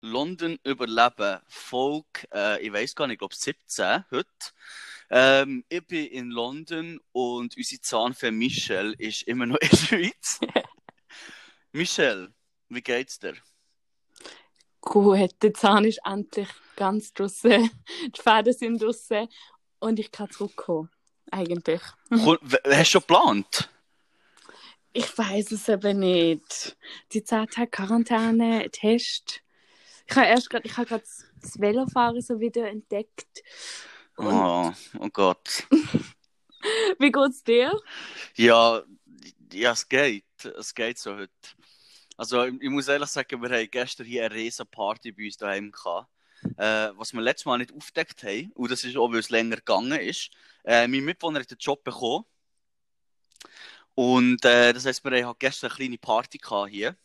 London überleben, Folge, äh, ich weiß gar nicht, ich glaube 17 heute. Ähm, ich bin in London und unsere Zahnfee Michelle ist immer noch in der Schweiz. Michelle, wie geht's dir? Gut, der Zahn ist endlich ganz draussen. Die Fäden sind draussen und ich kann zurückkommen. Eigentlich. Hast du schon geplant? Ich weiß es eben nicht. Die 10 Tage Quarantäne, Test. Ich habe erst gerade, ich habe gerade das Velofahren so wieder entdeckt. Und Oh, oh Gott. wie geht's dir? Ja, ja, es geht. Es geht so heute. Also, ich, ich muss ehrlich sagen, wir haben gestern hier eine riesen Party bei uns daheim gehabt. Äh, was wir letztes Mal nicht aufgedeckt haben, und das ist auch, weil es länger gegangen ist. Äh, mein Mitbewohner hat den Job bekommen. Und äh, das heisst, wir haben halt gestern eine kleine Party gehabt hier.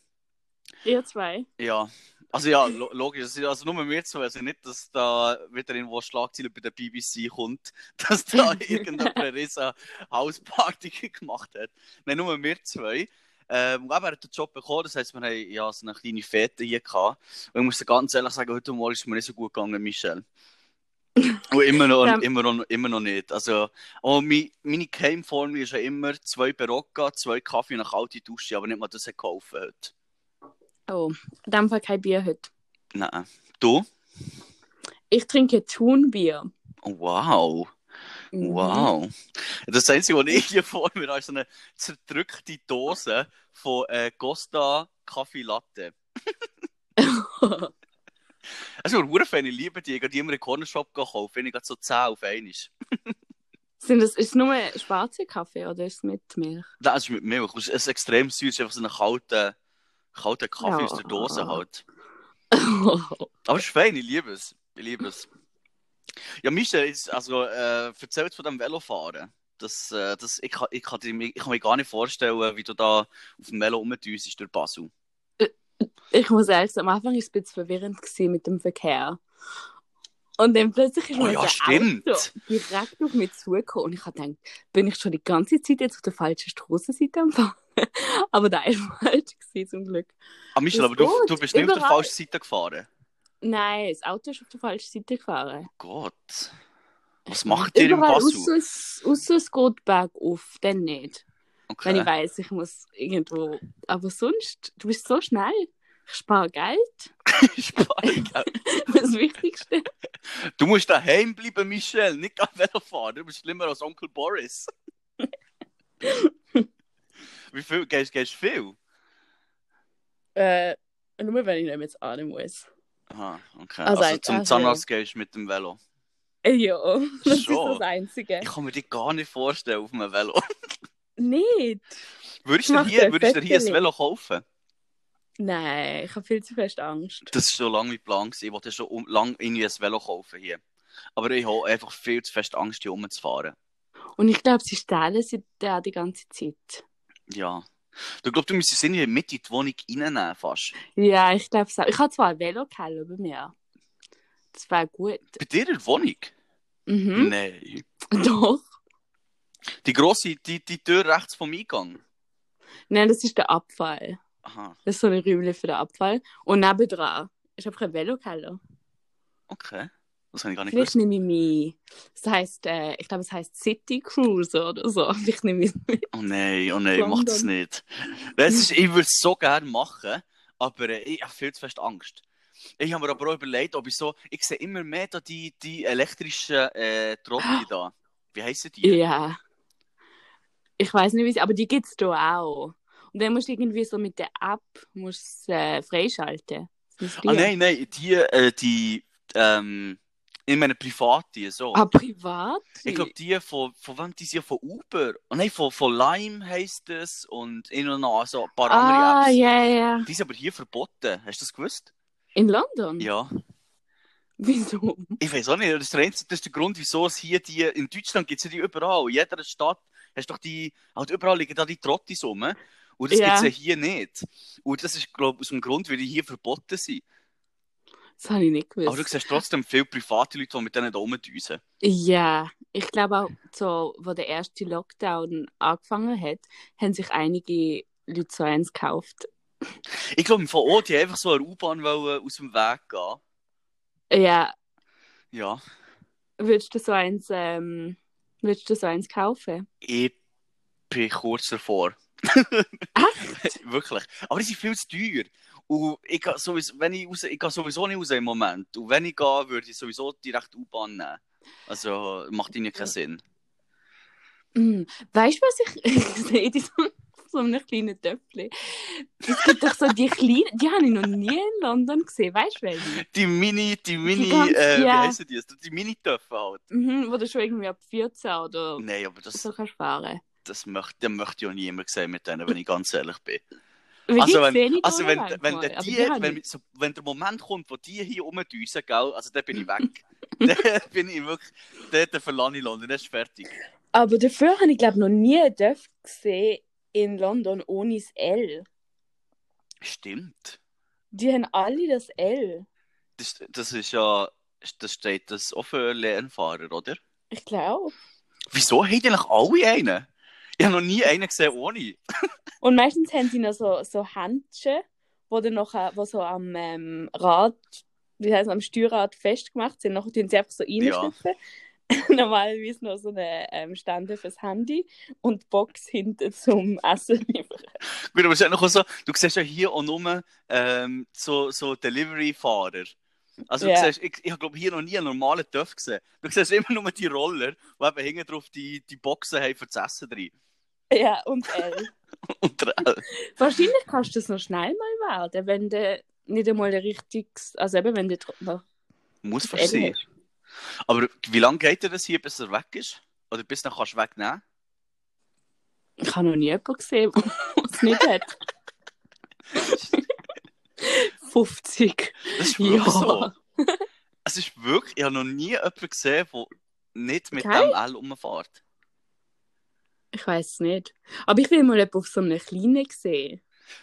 Ihr zwei? Ja, also ja, lo logisch. Also, also nur wir zwei. Also nicht, dass da wieder irgendwo Schlagzeilen bei der BBC kommt, dass da irgendjemand eine riesen Hausparty gemacht hat. Nein, nur wir zwei. Ähm, eben, er hat den Job bekommen, das heisst, wir haben ja so eine kleine Fete hier gehabt. Und ich muss dir ganz ehrlich sagen, heute Morgen ist es mir nicht so gut gegangen, Michelle. Und immer noch, Ja. immer noch, immer noch nicht. Also, oh, mein, meine Keimformel ist ja immer zwei Barocca, zwei Kaffee und eine kalte Dusche, aber nicht mal das hat geholfen heute. Oh, in dem Fall kein Bier heute. Nein. Du? Ich trinke Thunbier. Oh, wow. Mhm. Wow. Das Einzige, was ich hier vor mir habe, ist so eine zerdrückte Dose von äh, Costa Kaffee Latte. Also, ich bin ich liebe die. Ich gehe die immer in den Cornershop kaufen, wenn ich gerade so 10 auf einmal. Sind das, ist es nur schwarzer Kaffee oder ist es mit Milch? Das ist mit Milch. Es ist extrem süß, es ist einfach so ein kalter, kalter Kaffee Ja. aus der Dose halt. Aber es ist fein, ich liebe es. Ich liebe es. Ja, Michel, jetzt, also, äh, erzähl jetzt von dem Velofahren. Das, äh, das, ich, kann, ich, kann, dir- ich kann mir gar nicht vorstellen, wie du da auf dem Velo rumdüsst durch Basel. Ich muss ehrlich sagen, am Anfang war es ein bisschen verwirrend mit dem Verkehr. Und dann plötzlich ist Oh ja, stimmt. Auto direkt auf mich zugekommen. Und ich habe gedacht, bin ich schon die ganze Zeit jetzt auf der falschen Strassenseite am Fahren? aber da war falsch gewesen, zum Glück. Ah, Michel, aber du, du bist nicht auf der falschen Seite gefahren. Nein, das Auto ist auf der falschen Seite gefahren. Gott. Was macht ihr Überall Basel? Ausser es, geht bergauf, dann nicht. Wenn ich Okay. weiss, ich muss irgendwo. Aber sonst, du bist so schnell. Ich spare Geld. Spannend. Das Wichtigste. Du musst daheim bleiben, Michel, nicht am Velo fahren. Du bist schlimmer als Onkel Boris. Wie viel? Gehst du viel? Äh, nur wenn ich nicht mehr zu Ahnen muss. Aha, okay. Also, Also, zum also- Zahnarzt gehst du mit dem Velo. Äh, ja, das ist Schon. das Einzige. Ich kann mir dich gar nicht vorstellen auf einem Velo. Nicht. Würdest du hier, würdest du hier ein. Velo kaufen? Nein, ich habe viel zu fest Angst. Das ist schon lange mein Plan. Ich wollte schon um, lang irgendwie ein Velo kaufen hier. Aber ich habe einfach viel zu fest Angst, hier rumzufahren. Und ich glaube, sie stehlen sie da die ganze Zeit. Ja. Du glaubst, du müsstest in die Mitte in die Wohnung reinnehmen fast. Ja, ich glaube so. Ich habe zwar ein Velokeller bei mir. Das wäre gut. Bei dir in der Wohnung? Mhm. Nein. Doch. Die grosse, die, die Tür rechts vom Eingang. Nein, das ist der Abfall. Aha, Das ist so eine Rübel für den Abfall. Und nebendran ist einfach ein Velokeller. okay. Das habe ich gar nicht Vielleicht gewusst. nehme ich mich. Das heisst, äh, ich glaube, es heisst City Cruiser oder so. Vielleicht nehme ich mit. Oh nein, oh nein, mach das nicht. Das ist, ich würde es so gerne machen, aber äh, ich habe viel zu fest Angst. Ich habe mir aber auch überlegt, ob ich so, ich sehe immer mehr da die, die elektrischen äh, Trotti da. Wie heissen die? Ja. Ich weiß nicht, wie sie, aber die gibt es da auch. Und dann musst du irgendwie so mit der App musst, äh, freischalten. Ah nein, nein, die, äh, die, ähm, ich meine private, so. Ah, privat? Ich glaube, die von, von wem die sind von Uber. Oh nein, von, von Lime heisst es und in und noch so ein paar Ah, andere Apps. ja, ja. Die sind aber hier verboten. Hast du das gewusst? In London? Ja. Wieso? Ich weiß auch nicht, das ist, der, das ist der Grund, wieso es hier die, in Deutschland gibt es ja die überall. In jeder Stadt hast doch die, halt überall liegen da die Trottis rum. Und das Ja. gibt es ja hier nicht. Und das ist, glaube ich, aus dem Grund, weil die hier verboten sind. Das habe ich nicht gewusst. Aber du siehst trotzdem viele private Leute, die mit denen da rumdüsen. Ja, ich glaube auch, so, wo der erste Lockdown angefangen hat, haben sich einige Leute so eins gekauft. Ich glaube, von Ort, die einfach so eine U-Bahn aus dem Weg gehen. Ja, Ja. würdest du so eins, ähm, würdest du so eins kaufen? Ich bin kurz davor. Echt? Wirklich. Aber die sind viel zu teuer. Und ich gehe sowieso, wenn ich raus, ich gehe sowieso nicht raus im Moment. Und wenn ich gehe, würde ich sowieso direkt U-Bahn nehmen. Also macht ihnen keinen Sinn. Mm. Weißt du, was ich, ich sehe die so, so einem kleinen Töpfchen. Es gibt doch so die kleinen, die habe ich noch nie in London gesehen. Weißt du, welche? Die Mini, die Mini, ganz- äh, wie ja. heissen die? Die Mini-Töpfe halt. Mhm, wo du schon irgendwie ab 14 oder Nein, aber das, so kannst fahren. das möchte, das möchte ich auch niemand sehen mit denen, wenn ich ganz ehrlich bin. Also wenn, ich also wenn, wenn, der die, wenn, ich- so, wenn der Moment kommt, wo die hier rumdüsen, gell, also dann bin ich weg. dann bin ich wirklich, dann, dann verlasse ich London, dann ist fertig. Aber dafür habe ich, glaube noch nie einen Döff gesehen in London ohne das L. Stimmt. Die haben alle das L. Das, das ist ja, das steht das auch für Lernfahrer, oder? Ich glaube. Wieso haben die eigentlich alle einen? Ich habe noch nie einen gesehen ohne. Und meistens haben die noch so, so Händchen, wo dann noch, wo so am ähm, Rad, wie heißt am Steuerrad festgemacht sind. Nachher tun sie einfach so reinschlüpfen. Normalerweise noch so eine ähm, Stande fürs Handy und die Box hinten zum Essen liefern. Gut, aber es ist ja noch so, du siehst ja hier auch nur ähm, so, so Delivery-Fahrer. Also du Ja. siehst, ich, ich habe glaube hier noch nie einen normalen Töff gesehen. Du siehst immer nur die Roller, die eben hinten drauf die, die Boxen haben für das Essen drin. Ja, und L. Und L. Wahrscheinlich kannst du das noch schnell mal werden, wenn du nicht einmal ein richtiges, also eben wenn du Muss fast sein. Aber wie lange geht dir das hier, bis er weg ist? Oder bis dann kannst du wegnehmen? Ich habe noch nie jemanden gesehen, der es nicht hat. 50. Das ist wirklich Ja. so. Es ist wirklich, ich habe noch nie jemanden gesehen, der nicht mit Geil. dem L rumfährt. Ich weiß es nicht. Aber ich will mal jemanden auf so einem kleinen sehen.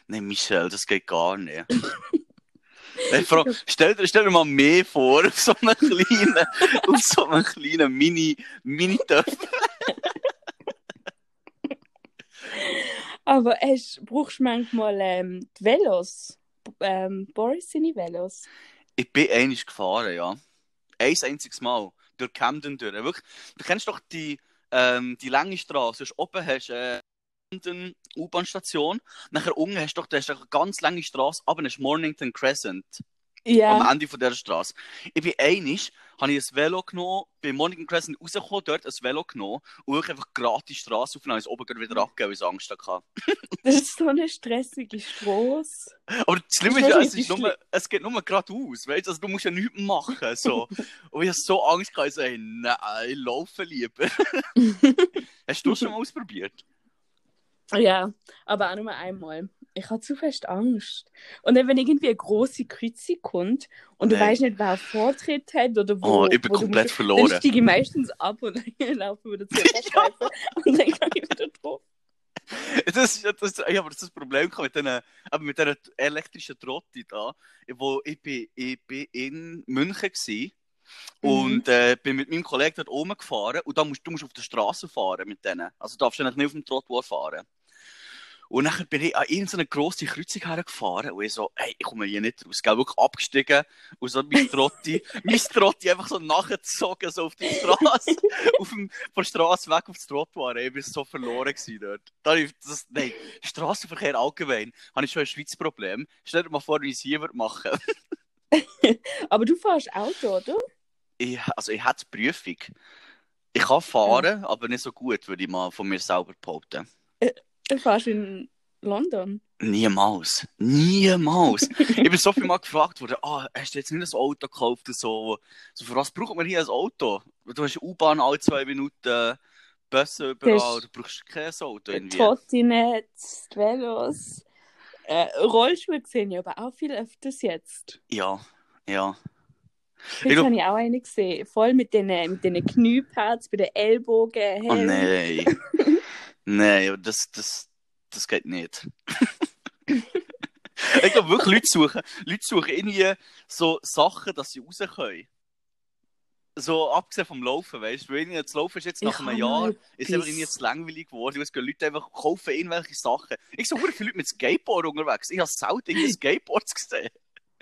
Nein, Michelle, das geht gar nicht. Nein, allem, stell, dir, stell dir mal mehr vor, auf so einem kleinen, auf so einem kleinen Mini, Mini-Töff. Aber hast, brauchst du manchmal ähm, die Velos? Ähm, Boris seine Velos? Ich bin einig gefahren, ja. Ein einziges Mal. Durch Camden durch. Wirklich, du kennst doch die, ähm, die lange Straße. Du oben hast äh, Camden U-Bahn-Station. Nachher unten hast du doch, hast eine ganz lange Straße, aber hast Mornington Crescent. Am Ja. Ende von dieser Straße. Ich bin einig, habe ich ein Velo genommen, bin Morning Crescent rausgekommen, dort ein Velo genommen und wirklich einfach gratis Straße auf und habe es oben gerade wieder abgegeben, weil ich Angst hatte. Das ist so eine stressige Straße. Aber das Schlimme ist ja, es, ist nur, es geht nur geradeaus, weißt du, also du musst ja nichts machen, so. und ich habe so Angst gehabt, ich so, hey, nein, ich laufe lieber. Hast du das schon mal ausprobiert? Ja, aber auch nur einmal. Ich habe zu fest Angst. Und dann, wenn irgendwie eine große Kreuzung kommt und du Nein. weißt nicht, wer Vortritt hat oder wo. Oh, ich bin du komplett musst- verloren. Dann steige ich meistens ab und dann laufe ich wieder zur Streifen und dann gehe ich wieder drauf. Das, ist- das, ich habe das Problem mit diesen, mit dieser elektrischen Trotti da, wo ich bin, ich bin in München gsi und äh, bin mit meinem Kollegen dort oben gefahren und da musst, du musst auf der Straße fahren mit denen. Also du darfst ja nicht auf dem Trottoir fahren. Und dann bin ich an irgendeine grosse Kreuzung hergefahren und ich so, hey, ich komme hier nicht raus. Gell, wirklich abgestiegen und so mein Trotti, mein Trotti einfach so nachgezogen, so auf die Straße, auf dem, von der Straße weg aufs Trottoir. Ich war so verloren gewesen dort. Da ich das, nein, Straßenverkehr allgemein, habe ich schon ein Schweizer Problem. Stell dir mal vor, wie ich es hier machen. Aber du fährst Auto, oder? Ich, also ich hätte die Prüfung. Ich kann fahren, aber nicht so gut, würde ich mal von mir selber behaupten. Du fährst in London. Niemals. Niemals. ich bin so viel mal gefragt worden, ah, hast du jetzt nicht ein Auto gekauft? So, so für was braucht man hier ein Auto? Du hast U-Bahn alle zwei Minuten, Busse überall, du brauchst kein Auto irgendwie. Trottinetz, die Velos. Äh, Rollschuhe sehen ja aber auch viel öfters jetzt. Ja, ja. Glaub- habe ich auch eine gesehen. Voll mit den, mit den Kniepads, bei den Ellbogen. Oh Helm. nein. nein, aber das, das, das geht nicht. ich glaube wirklich, Leute suchen, Leute suchen irgendwie so Sachen, dass sie raus können. So abgesehen vom Laufen, weißt du, weil das Laufen ist jetzt nach Ich einem Jahr mal ist einfach irgendwie zu langweilig geworden. Es gehen Leute einfach kaufen irgendwelche Sachen. Ich so viele Leute mit Skateboard unterwegs. Ich habe selten Skateboards gesehen.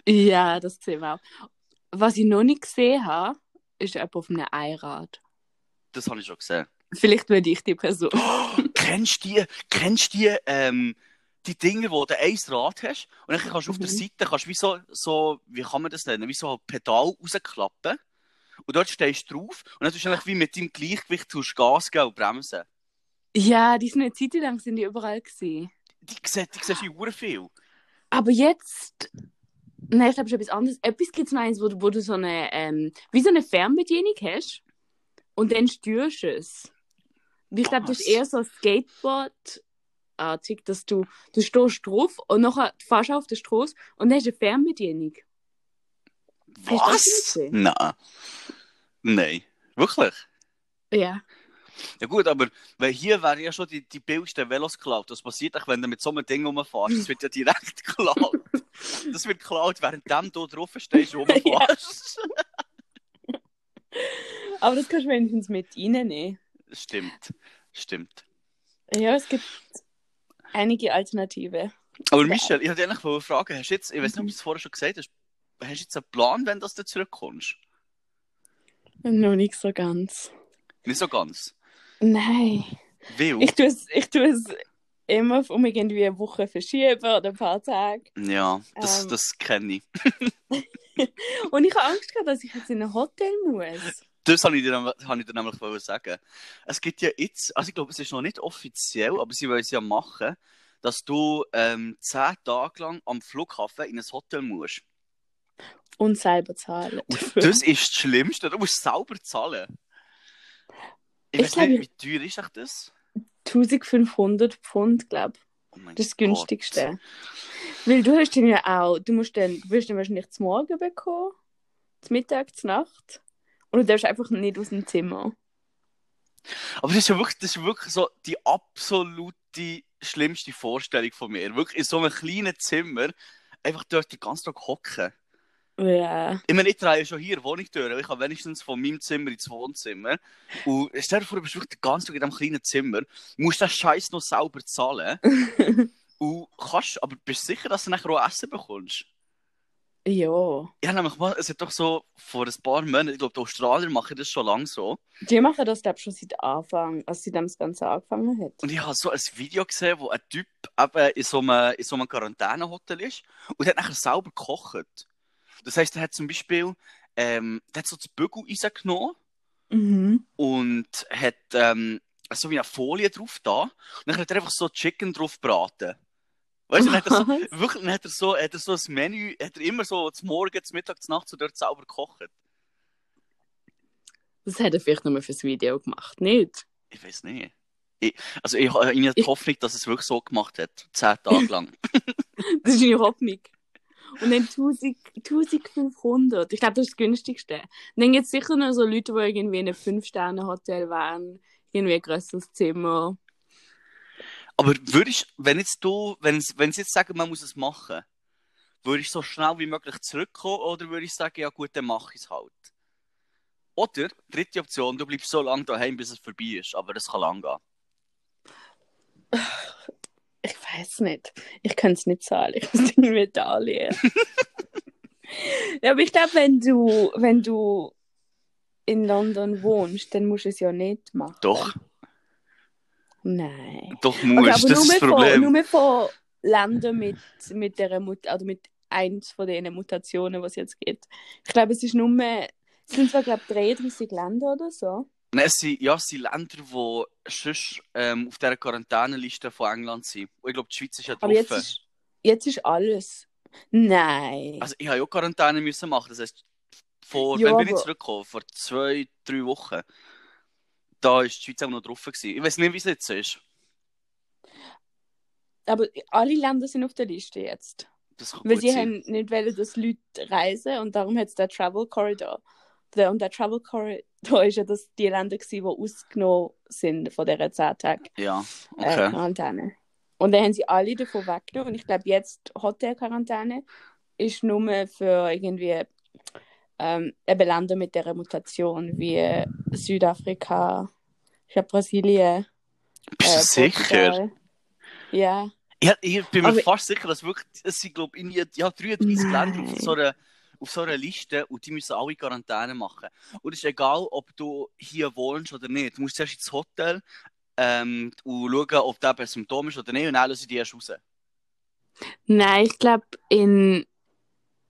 Ja, das sehen wir auch. Was ich noch nicht gesehen habe, ist jemand auf einem Einrad. Das habe ich schon gesehen. Vielleicht werde ich die Person. kennst du die, kennst die, ähm, die Dinge, wo du ein Rad hast und dann kannst du auf der Mhm. Seite, kannst wie so, so, wie kann man das nennen, wie so ein Pedal rausklappen und dort stehst du drauf und dann tust du eigentlich wie mit deinem Gleichgewicht tust du Gas geben und bremsen. Ja, die sind eine Zeit lang sind die überall gewesen. Die, siehst- die siehst du hure viel. Aber jetzt. Nein, ich glaube, ist etwas anderes. Etwas gibt es noch eins, wo du, wo du so eine, ähm, wie so eine Fernbedienung hast und dann steuerst du es. Ich glaube, das ist eher so Skateboard-artig, dass du, du stehst drauf und nachher fährst du auf der Straße und dann hast du eine Fernbedienung. Was? Nein. Nein. Wirklich? Ja. Ja gut, aber weil hier wären ja schon die, die billigsten Velos geklaut. Was passiert wenn du mit so einem Ding rumfährst? Das wird ja direkt geklaut. Das wird geklaut, während du drauf stehst und rumfährst. Aber das kannst du wenigstens mit reinnehmen. Stimmt. Stimmt. Ja, es gibt einige Alternative. Aber Michel, ich wollte eigentlich fragen, hast du jetzt, ich weiß nicht, ob du es vorher schon gesagt hast, hast du jetzt einen Plan, wenn du zurückkommst? Noch nicht so ganz. Nicht so ganz. Nein. Weil, Ich tue es, ich tue es immer um irgendwie eine Woche verschieben oder ein paar Tage. ja, das, Ähm. das kenne ich. Und ich habe Angst gehabt, dass ich jetzt in ein Hotel muss. Das habe ich dir, nämlich- habe ich dir nämlich sagen. Es gibt ja jetzt, also ich glaube, es ist noch nicht offiziell, aber sie wollen es ja machen, dass du ähm, zehn Tage lang am Flughafen in ein Hotel musst. Und selber zahlen. Und das ist das Schlimmste. Du musst selber zahlen. Ich Ich weiß glaub, nicht, wie teuer ist echt das? 1500 Pfund, glaube ich. Oh Das Gott. günstigste. Weil du hast dann ja auch, du musst dann, du wirst dann wahrscheinlich zum Morgen bekommen, zum Mittag, zur Nacht. Und du darfst einfach nicht aus dem Zimmer. Aber das ist ja wirklich, das ist wirklich so die absolute schlimmste Vorstellung von mir. Wirklich in so einem kleinen Zimmer einfach dort den ganzen Tag hocken. Ja. Ich meine, ich drehe schon hier Wohnungstür. Ich habe wenigstens von meinem Zimmer ins Wohnzimmer. Und stell dir vor, du bist wirklich den ganzen Tag in diesem kleinen Zimmer, musst den Scheiß noch selber zahlen. und kannst, aber bist du sicher, dass du nachher auch Essen bekommst? ja. Ja, nämlich mal, es hat doch so vor ein paar Monaten, ich glaube, die Australier machen das schon lange so. Die machen das, glaube ich, schon seit Anfang, als sie das Ganze angefangen hat. Und ich habe so ein Video gesehen, wo ein Typ eben in so einem, in so einem Quarantänehotel ist und hat nachher selber gekocht. Das heisst, er hat zum Beispiel ähm, der hat so das Bügel rausgenommen Mhm. und hat ähm, so wie eine Folie drauf da und dann hat er einfach so Chicken drauf gebraten. Weißt du, dann hat er so, wirklich, dann hat er so, hat er so ein Menü, hat er immer so zum Morgen, zum Mittag, zum Nacht so dort selber gekocht. Das hat er vielleicht nur fürs Video gemacht, nicht? Ich weiß nicht. Ich, also ich habe irgendwie die Ich- Hoffnung, dass er es wirklich so gemacht hat. Zehn Tage lang. Das ist eine Hoffnung. Und dann 1000, 1500. Ich glaube, das ist das günstigste. Und dann gibt es sicher noch so Leute, die irgendwie in einem 5-Sterne-Hotel waren. Irgendwie ein grösseres Zimmer. Aber würde ich, wenn jetzt du, wenn sie jetzt sagen, man muss es machen, würde ich so schnell wie möglich zurückkommen oder würde ich sagen, ja gut, dann mache ich es halt? Oder, dritte Option, du bleibst so lange daheim, bis es vorbei ist, aber das kann lang gehen. Ich weiß nicht. Ich kann es nicht zahlen. Ich muss irgendwie darlehen. ja, aber ich glaube, wenn du, wenn du in London wohnst, dann musst du es ja nicht machen. Doch, Nein. doch Okay, musst, aber das ist das nur, von, Problem. nur von Ländern mit, mit der Mut oder mit eins von den Mutationen, was es jetzt gibt. Ich glaube, es ist nur, es sind zwar, glaube ich, 33 Länder oder so. Nein, es sind, ja, es sind Länder, die sonst ähm, auf dieser Quarantäneliste von England sind. Und ich glaube, die Schweiz ist ja Aber jetzt drauf. ist, jetzt ist alles. Nein. Also ich habe ja auch Quarantäne müssen machen. Das heisst, vor, Ja, wenn bin ich zurückgekommen? Vor zwei, drei Wochen. Da ist die Schweiz auch noch drauf gewesen. Ich weiß nicht, wie es jetzt ist. Aber alle Länder sind auf der Liste jetzt. Weil sie haben nicht wollen, dass Leute reisen und darum hat es den Travel Corridor. Der, und der Travel Corridor ist ja das, die Länder, gewesen, die ausgenommen sind von dieser 10 Tage Ja, äh, okay. Quarantäne. Und dann haben sie alle davon weggenommen. Und ich glaube, jetzt Hotelquarantäne ist nur für irgendwie ähm, eben Länder mit dieser Mutation wie Südafrika, ich glaube Brasilien. Bist du äh, sicher? Ja. Ja, ich bin mir Aber- fast sicher, dass wirklich, es sind, glaube ich, ja, 33 Länder auf so, einer, auf so einer Liste und die müssen alle Quarantäne machen. Und es ist egal, ob du hier wohnst oder nicht. Du musst zuerst ins Hotel ähm, und schauen, ob der ein Symptom ist oder nicht und dann lassen sie die erst raus. Nein, ich glaube, in,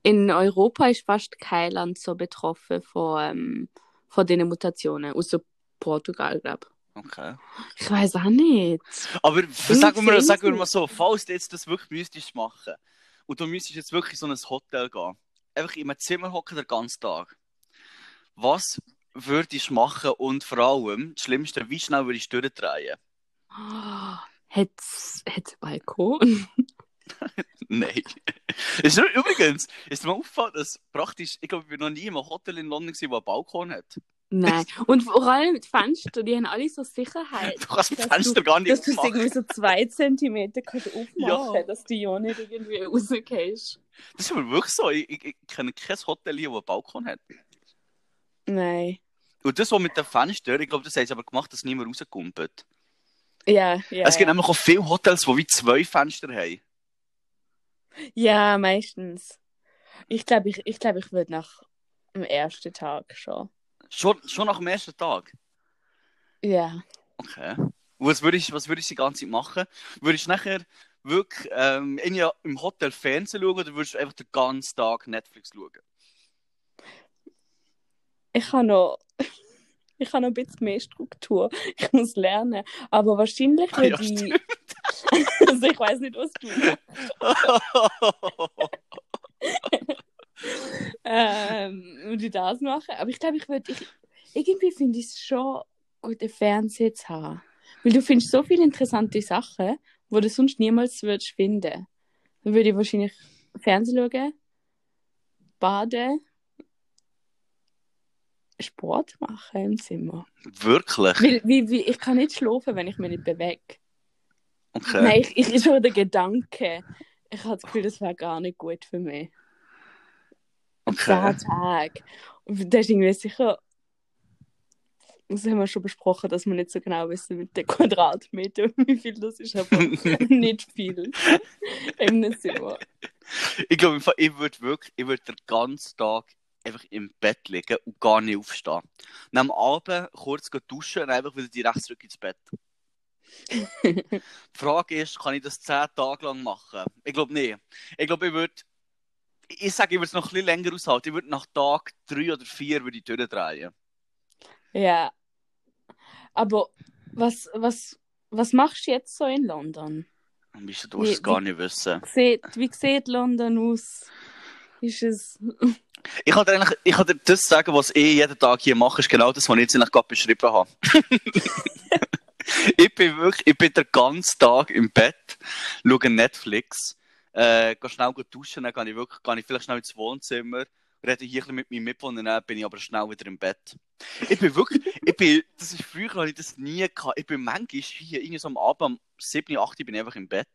in Europa ist fast kein Land so betroffen von, ähm, von diesen Mutationen, außer Portugal, glaube Okay. ich. Ich weiß auch nicht. Aber sagen wir, sagen wir mal so, falls du jetzt das wirklich müsstest machen und du müsstest jetzt wirklich so ein Hotel gehen, einfach in einem Zimmer hocken den ganzen Tag, was würdest du machen und vor allem, das Schlimmste, wie schnell würdest du durchdrehen? Hat's, hat's einen Balkon? Nein. ist übrigens, ist mir aufgefallen, dass praktisch, ich glaube, ich bin noch nie in einem Hotel in London gewesen, das einen Balkon hat. Nein. Und vor allem die Fenster, die haben alle so Sicherheit. Du kannst das Fenster gar nicht Dass du es irgendwie so zwei Zentimeter kannst aufmachen Ja. dass du ja nicht irgendwie rausgehst. Das ist aber wirklich so. Ich, ich, ich kenne kein Hotel hier, das einen Balkon hat. Nein. Und das, was mit den Fenstern, ich glaube, das haben sie aber gemacht, dass niemand rauskumpelt. Ja, ja. es gibt ja. nämlich auch viele Hotels, die wie zwei Fenster haben. ja, meistens. Ich glaube, ich, ich, glaub, ich würde nach dem ersten Tag schon. Schon, schon nach dem ersten Tag. Ja. Okay. Und was würdest, was würdest du die ganze Zeit machen? Würdest du nachher wirklich ähm, ja, im Hotel Fernsehen schauen oder würdest du einfach den ganzen Tag Netflix schauen? Ich habe noch. Ich habe noch ein bisschen mehr Struktur. Ich muss lernen. Aber wahrscheinlich Ah, ja, würde ich. stimmt. also ich weiß nicht, was du ähm, würde ich das machen. Aber ich glaube, ich würde. Ich, irgendwie finde ich es schon gut, einen Fernseher zu haben. Weil du findest so viele interessante Sachen, die du sonst niemals würdest finden. Dann würde ich wahrscheinlich Fernsehen schauen, baden, Sport machen im Zimmer. Wirklich? Weil, wie, wie, ich kann nicht schlafen, wenn ich mich nicht bewege. Okay. Nein, ich, ich ist schon der Gedanke. Ich habe das Gefühl, das wäre gar nicht gut für mich. okay. Zehn Tage. Und das ist irgendwie sicher. Das haben wir schon besprochen, dass wir nicht so genau wissen mit den Quadratmetern, wie viel das ist, aber nicht viel. Im. Ich glaube, ich würde wirklich, ich würde den ganzen Tag einfach im Bett liegen und gar nicht aufstehen. Und am Abend kurz duschen und einfach wieder direkt zurück ins Bett. Die Frage ist, kann ich das zehn Tage lang machen? Ich glaube nicht. Ich glaube, ich würde, ich sage, ich würde es noch ein bisschen länger aushalten. Ich würde nach Tag drei oder vier würde ich durchdrehen. Ja. Aber was, was, was machst du jetzt so in London? Du, musst es Wie- gar wie- nicht wissen. Sieht, wie sieht London aus? Ist es. Ich kann dir eigentlich, ich kann dir das sagen, was ich jeden Tag hier mache, ist genau das, was ich jetzt eigentlich gerade beschrieben habe. ich bin wirklich, ich bin den ganzen Tag im Bett, schaue Netflix, äh, gehe schnell gut duschen, dann gehe ich wirklich, gehe ich vielleicht schnell ins Wohnzimmer, rede hier ein mit meinem Mitbewohner, dann bin ich aber schnell wieder im Bett. Ich bin wirklich, ich bin, das ist früher, habe ich das nie gehabt. Ich bin manchmal hier, irgendwie so am Abend, am 7, 8, bin ich einfach im Bett.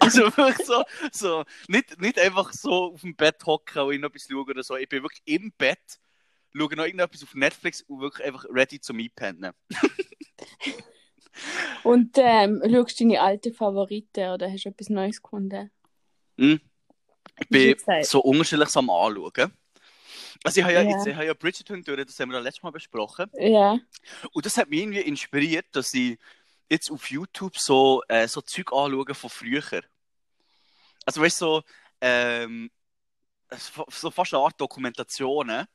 Also wirklich so, so nicht, nicht einfach so auf dem Bett hocken und irgendetwas schauen oder so. Ich bin wirklich im Bett, schaue noch irgendetwas auf Netflix und wirklich einfach ready zum Einpennen. Und ähm, schaust du deine alten Favoriten oder hast du etwas Neues gefunden? Hm? Ich bin gesagt. so unterschiedlich am Anschauen. Also ich habe ja, Ja. Jetzt, ich habe ja Bridgerton durch, das haben wir ja letztes Mal besprochen. Ja. Und das hat mich irgendwie inspiriert, dass ich jetzt auf YouTube so, äh, so Zeug anschaue von früher. Also weißt du, so, ähm, so so fast eine Art Dokumentationen,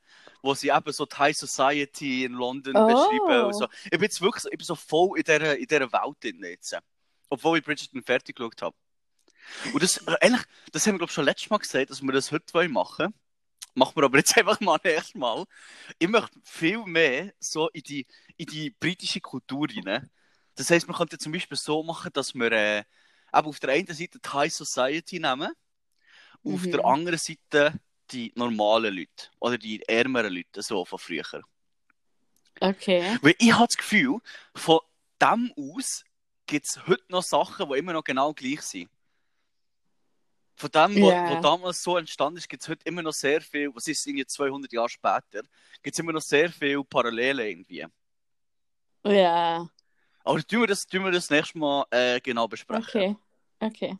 wo sie eben so die High Society in London Oh. beschreiben. Und so. Ich bin jetzt wirklich so, ich bin so voll in dieser, in dieser Welt drin jetzt. Obwohl ich Bridgerton fertig geschaut habe. Und das, äh, eigentlich, das haben wir glaube ich schon letztes Mal gesagt, dass wir das heute wollen machen Machen wir aber jetzt einfach mal nächstes Mal. Ich möchte viel mehr so in die, in die britische Kultur rein. Das heisst, man könnte zum Beispiel so machen, dass wir äh, auf der einen Seite die High Society nehmen und auf Mhm. der anderen Seite die normalen Leute oder die ärmeren Leute, so von früher. Okay. Weil ich habe das Gefühl, von dem aus gibt es heute noch Sachen, die immer noch genau gleich sind. Von dem, was Ja. damals so entstanden ist, gibt es heute immer noch sehr viel, was ist irgendwie 200 Jahre später, gibt es immer noch sehr viel Parallelen irgendwie. Ja, Aber tun wir das, tun wir das nächste Mal äh, genau besprechen. okay. Okay.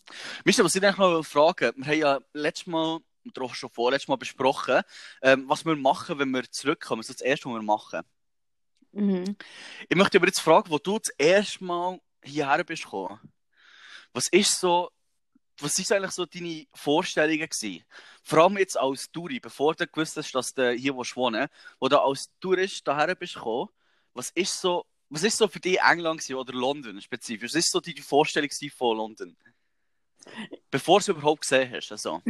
Mister, was ich eigentlich noch fragen Wir haben ja letztes Mal, oder auch schon vorletztes Mal besprochen, ähm, was wir machen, wenn wir zurückkommen. Das ist das Erste, was wir machen. Mhm. Ich möchte aber jetzt fragen, wo du das erste Mal hierher bist gekommen. Was ist so, was ist eigentlich so deine Vorstellungen gewesen? Vor allem jetzt als Touri, bevor du gewusst hast, dass du hier wohnen wo du als Tourist hierher bist gekommen, was ist so, was ist so für dich England gewesen, oder London spezifisch? Was ist so deine Vorstellung von London? Bevor du es überhaupt gesehen hast, also.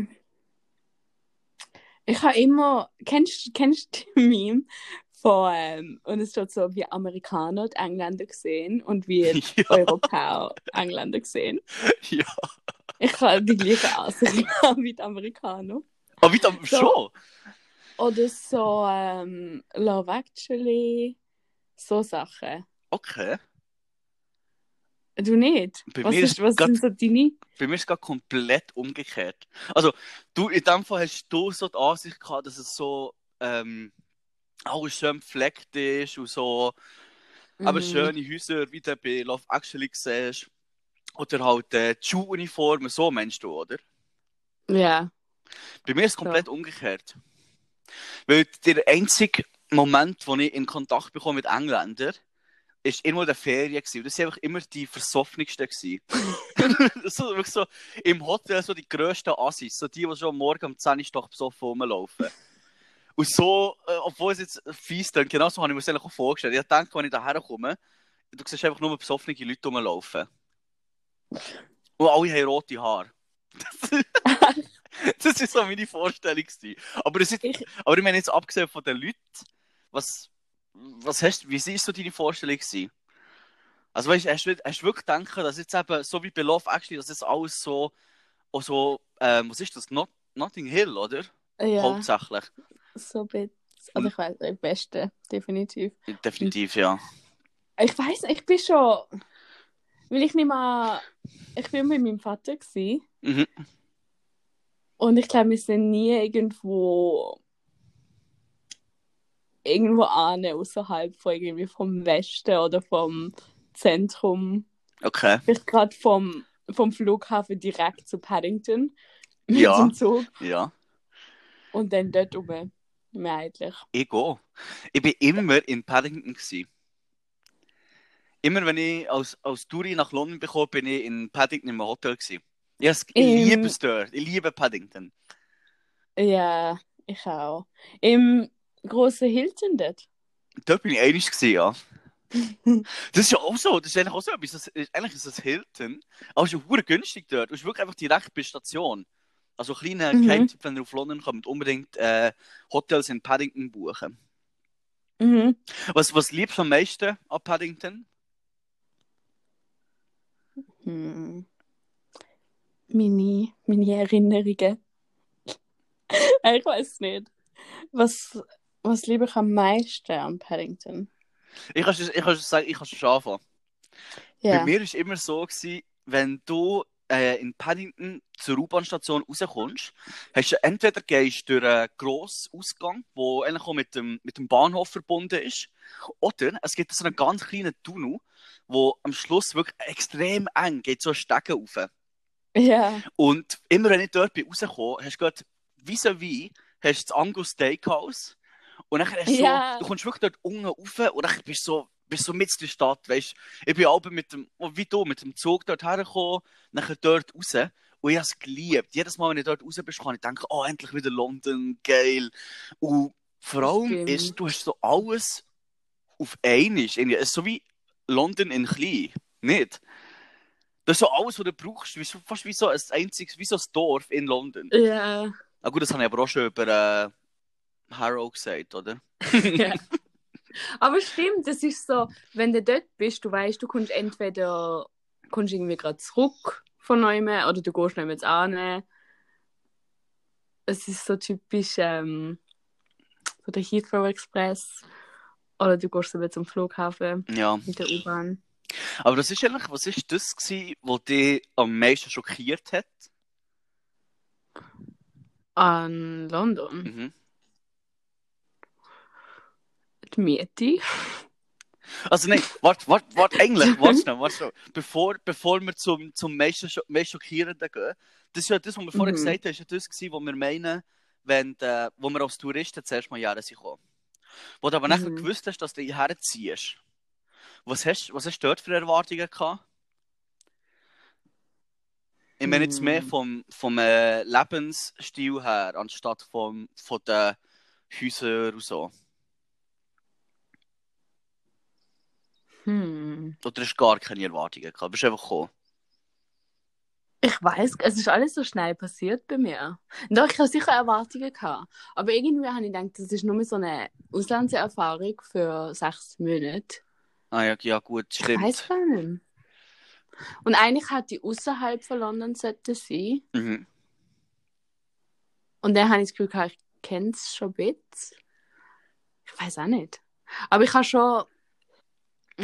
Ich habe immer, kennst kennst du die Meme von, ähm, und es steht so, wie Amerikaner die Engländer gesehen und wie ja, Europäer Engländer gesehen. ja. Ich habe die gleiche Ansicht wie die Amerikaner. Aber wie dann So. schon? Oder so ähm, Love Actually, so Sachen. Okay. Du nicht? Bei was ist, was grad- sind so deine? Bei mir ist es gerade komplett umgekehrt. Also, du, in dem Fall hast du so die Ansicht gehabt, dass es so, ähm, alles schön gepflegt ist und so, aber Mhm. schöne Häuser, wie du bei Love Actually siehst. Oder halt äh, die Schuluniformen, so meinst du, oder? Ja. Bei mir ist es komplett umgekehrt. Weil der einzige Moment, wo ich in Kontakt bekomme mit Engländern, ist irgendwo in der Ferien gewesen. Das waren einfach immer die gewesen. das so, wirklich so im Hotel so die grössten Assis, so die, die schon am Morgen um 10 Uhr doch besoffen rumlaufen. Und so, äh, obwohl es jetzt fies klingt, genau so habe ich mir das eigentlich auch vorgestellt. Ich denke, wenn ich daher komme, du siehst einfach nur besoffene Leute rumlaufen. Und alle haben rote Haare. das ist so meine Vorstellung. gewesen. Aber, es ist, Ich- aber ich meine jetzt abgesehen von den Leuten, was, was hast, wie ist so deine Vorstellung gewesen? Also weißt, hast, du, hast du wirklich gedacht, dass jetzt eben, so wie bei Love Actually, dass das alles so, auch so ähm, was ist das, Not, Notting Hill, oder? Ja, Hauptsächlich. so bisschen. Also ich weiß, am besten, definitiv. Definitiv, ja. Ich weiß nicht, ich bin schon, weil ich nicht mal, ich bin mit meinem Vater gewesen, Mhm. und ich glaube, wir sind nie irgendwo irgendwo an, außerhalb von irgendwie vom Westen oder vom Zentrum. Okay. Vielleicht gerade vom, vom Flughafen direkt zu Paddington mit Ja. dem Zug Ja. und dann dort oben. Mehrheitlich. Ich gehe. Ich bin immer in Paddington. Gewesen. Immer wenn ich als, als Touri nach London bekomme, bin ich in Paddington im Hotel. Gewesen. Ich, Ähm. liebe es dort. Ich liebe Paddington. Ja, ich auch. Im großen Hilton dort. Dort bin ich einig gewesen, ja. Das ist ja auch so. Das ist eigentlich auch so etwas. Das ist, eigentlich ist es Hilton. Aber es ist ja günstig dort. Du bist wirklich einfach direkt bei der Station. Also kleiner Mhm. Geheimtipp, wenn ihr auf London kommt, unbedingt äh, Hotels in Paddington buchen. Mhm. Was, was liebst du am meisten an Paddington? Hm. Meine, meine Erinnerungen. ich weiß nicht. Was, was liebe ich am meisten an Paddington? Ich kann, ich kann sagen, ich kann schon anfangen. Bei Ja. mir war es immer so, gewesen, wenn du äh, in Paddington zur U-Bahn-Station rauskommst, hast du entweder gehst du durch einen grossen Ausgang, der eigentlich auch mit dem, mit dem Bahnhof verbunden ist, oder es gibt so einen ganz kleinen Tunnel, wo am Schluss wirklich extrem eng geht, so einen Stegen rauf. Ja. Und immer wenn ich dort bin rausgekommen, hast du gerade vis-à-vis hast du das Angus Steakhouse. Und dann hast du Ja. so, du kommst wirklich dort unten rauf und dann bist du so, bist so mit in der Stadt, weißt Ich bin aber mit dem, oh, wie du, mit dem Zug dort hergekommen, nachher dort raus. Und ich habe es geliebt. Jedes Mal, wenn ich dort raus bin, kann ich denken, oh, endlich wieder London, geil. Und vor allem ist, du hast so alles auf einmal. Es ist so wie London in klein. Nicht? Das ist so alles, was du brauchst, wie fast wie so ein einziges, wie so ein Dorf in London. Ja. Ah gut, das habe ich aber auch schon über äh, Harrow gesagt, oder? ja. Aber stimmt, das ist so, wenn du dort bist, du weißt, du kommst entweder kommst irgendwie gerade zurück von neuem oder du gehst nicht an. Es ist so typisch ähm, so der Heathrow Express oder du gehst eben zum Flughafen Ja. mit der U-Bahn. Aber das ist eigentlich, was ist das gewesen, was dich am meisten schockiert hat? An London. Mhm. Die Miete. Also nein, warte, warte, warte, eigentlich, warte schnell, warte schnell. Bevor, bevor wir zum, zum meisten, meist Schockierenden gehen, das ist ja das, was wir vorher Mhm. gesagt haben, ist ja das gewesen, was wir meinen, wenn, äh, wo wir als Touristen zuerst mal Jahre sind gekommen. Wo du aber nachher Mhm. gewusst hast, dass du hierher ziehst. Was hast, was hast du dort für Erwartungen gehabt? Ich meine jetzt mehr Mhm. vom, vom äh, Lebensstil her, anstatt vom, von den Häusern und so. Hm. Oder hast du gar keine Erwartungen gehabt? Bist einfach gekommen? Ich weiß, es ist alles so schnell passiert bei mir. Doch, ich habe sicher Erwartungen gehabt. Aber irgendwie habe ich gedacht, das ist nur so eine Auslandserfahrung für sechs Monate. Ah ja, ja gut, Ich weiß stimmt. gar nicht. Und eigentlich hat die außerhalb von London sollte sein. Mhm. Und dann habe ich das Gefühl, gehabt, ich kenne es schon ein bisschen. Ich weiß auch nicht. Aber ich habe schon.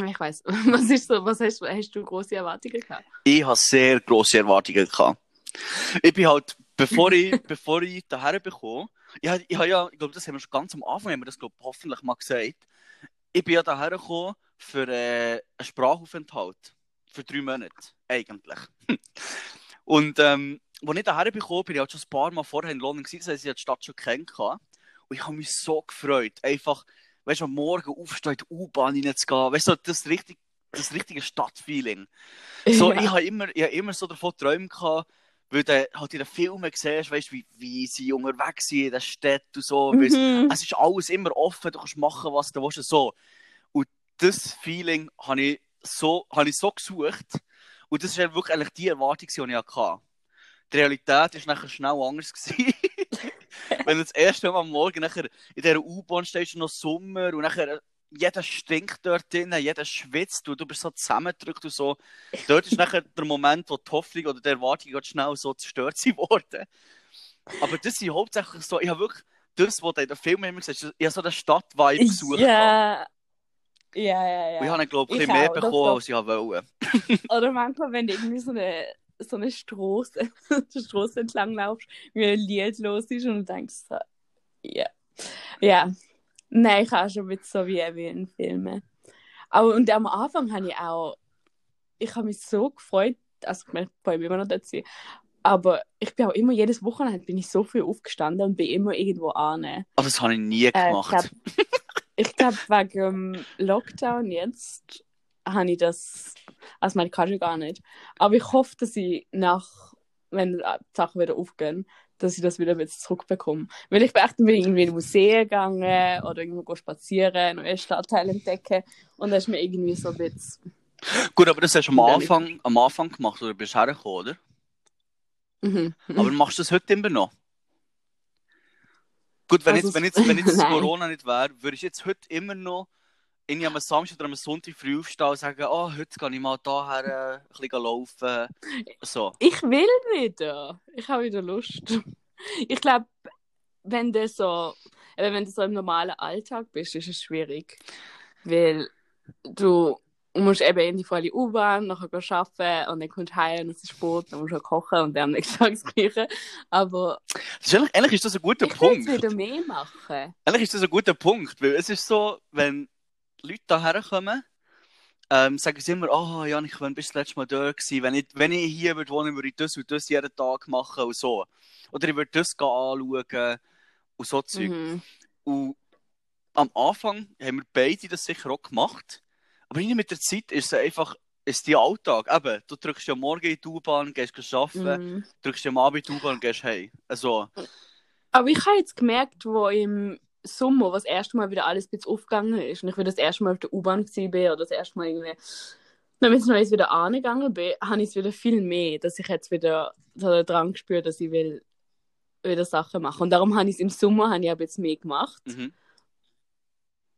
Ich weiß, was ist so, was hast, hast du große Erwartungen gehabt? Ich habe sehr grosse Erwartungen gehabt. Ich bin halt, bevor ich, bevor ich daher bekomme, ich, ich, hab ja, ich glaube, das haben wir schon ganz am Anfang, haben wir das glaub, hoffentlich mal gesagt. Ich bin ja daher gekommen für äh, einen Sprachaufenthalt. Für drei Monate, eigentlich. Und ähm, als ich daher bekommen bin, ich halt schon ein paar Mal vorher in London gewesen, das heisst, ich hatte die Stadt schon kennengelernt. Und ich habe mich so gefreut, einfach, weißt du, am Morgen aufstehen, in die U-Bahn reinzugehen, weißt du, das, richtig, das richtige Stadtfeeling. So, Ja. ich habe immer, ich hab immer so davon geträumt, gehabt, weil du halt in den Filmen siehst, weißt, wie, wie sie unterwegs sind in den Städten und so. Mhm. Es ist alles immer offen, du kannst machen, was du willst. So. Und das Feeling habe ich, so, habe ich so gesucht. Und das war wirklich eigentlich die Erwartung, die ich hatte. Die Realität war nachher schnell anders. Wenn du das erste Mal am Morgen nachher in dieser U-Bahn stehst, noch Sommer und nachher jeder stinkt dort drin, jeder schwitzt und du bist so zusammengedrückt und so. Dort ist nachher der Moment, wo die Hoffnung oder die Erwartung ganz schnell so zerstört sind worden. Aber das sind hauptsächlich so, ich habe wirklich das, was du in den Filmen immer gesagt hast, ich habe so den Stadtvibe gesucht. Ja. Ja, ja, ja. Und ich habe, glaube ich, Ich ein bisschen mehr bekommen, als ich wollte. Oder manchmal, wenn du irgendwie so eine, so eine Straße, die Straße entlang laufst, wie ein Lied los ist und du denkst so, ja. Ja. Nein, ich habe schon mit so wie, in Filmen. Aber und am Anfang habe ich auch, ich habe mich so gefreut, also ich vor allem immer noch dazu, aber ich bin auch immer, jedes Wochenende bin ich so viel aufgestanden und bin immer irgendwo an. Aber das habe ich nie Äh, ich gemacht. glaube, ich glaub, wegen Lockdown jetzt habe ich das, also meine kann ich gar nicht. Aber ich hoffe, dass ich nach, wenn die Sachen wieder aufgehen, dass ich das wieder ein bisschen zurückbekomme. Weil ich bin echt bin irgendwie in Museen gegangen oder irgendwo spazieren, neue Stadtteile entdecken und das ist mir irgendwie so ein bisschen... Gut, aber das hast du am. Anfang, am Anfang gemacht, oder bist du hergekommen, oder? Mhm. Aber machst du das heute immer noch? Gut, wenn Also jetzt, wenn jetzt, wenn jetzt. Corona nicht wäre, würde ich jetzt heute immer noch irgendwie am Samstag oder am Sonntag früh aufstehen und sagen, oh, heute kann ich mal daher äh, ein bisschen laufen. So. Ich will wieder. Ich habe wieder Lust. Ich glaube, wenn du so, wenn du so im normalen Alltag bist, ist es schwierig. Weil du musst eben in die volle U-Bahn, nachher arbeiten und dann kommst du heim und es ist Sport, dann musst du kochen und dann am nächsten Tag das Gleiche. Aber Das ist eigentlich, eigentlich ist das ein guter ich will Punkt. jetzt wieder mehr machen. Eigentlich ist das ein guter Punkt, weil es ist so, wenn Leute hierher kommen, ähm, sagen sie immer, oh Janik, wann bist du das letzte Mal da gewesen? Wenn ich, wenn ich hier würde wohnen, würde ich das und das jeden Tag machen und so. Oder ich würde das gehen anschauen und so Zeug. Mhm. Und am Anfang haben wir beide das sicher auch gemacht. Aber mit der Zeit ist es einfach, ist die Alltag. Eben, du drückst ja morgen in die U-Bahn, gehst arbeiten, Mhm. drückst ja am Abend in die U-Bahn und gehst heim. Also, Aber ich habe jetzt gemerkt, wo im Sommer, was das erste Mal wieder alles ein bisschen aufgegangen ist, und ich wieder das erste Mal auf der U-Bahn gewesen bin, oder das erste Mal irgendwie, dann wenn ich jetzt wieder angegangen bin, habe ich es wieder viel mehr, dass ich jetzt wieder so den Drang gespürt, dass ich will wieder Sachen machen. Und darum habe ich es im Sommer habe ich aber jetzt mehr gemacht. mhm.